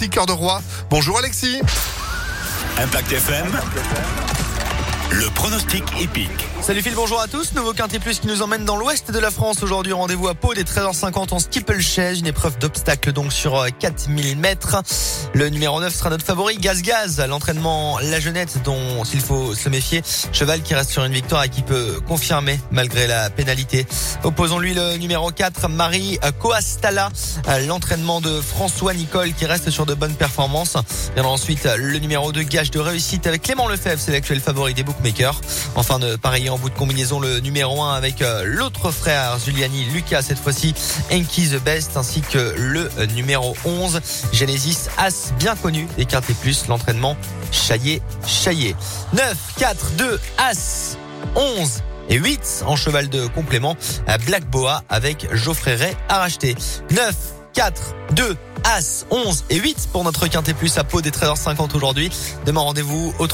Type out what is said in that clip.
Alexis Cœur de Roi. Bonjour Alexis. Impact FM. Le pronostic épique. Salut Phil, bonjour à tous. Nouveau Quintet Plus qui nous emmène dans l'ouest de la France. Aujourd'hui, rendez-vous à Pau des 13h50 en steeplechase. Une épreuve d'obstacle donc sur 4000 mètres. Le numéro 9 sera notre favori, Gaz Gaz. L'entraînement La Jeunette dont il faut se méfier. Cheval qui reste sur une victoire et qui peut confirmer malgré la pénalité. Opposons-lui le numéro 4, Marie Coastala. L'entraînement de François Nicole qui reste sur de bonnes performances. Et ensuite le numéro 2, Gage de réussite avec Clément Lefebvre. C'est l'actuel favori des bookmakers. Enfin de pareil en bout de combinaison le numéro 1 avec euh, l'autre frère Giuliani Lucas cette fois-ci Enki the Best ainsi que le numéro 11 Genesis As bien connu et plus l'entraînement Chaillé Chaillé 9 4 2 As 11 et 8 en cheval de complément Black Boa avec Geoffrey Ray à racheter 9 4 2 As 11 et 8 pour notre quintet plus à peau des 13h50 aujourd'hui. Demain rendez-vous au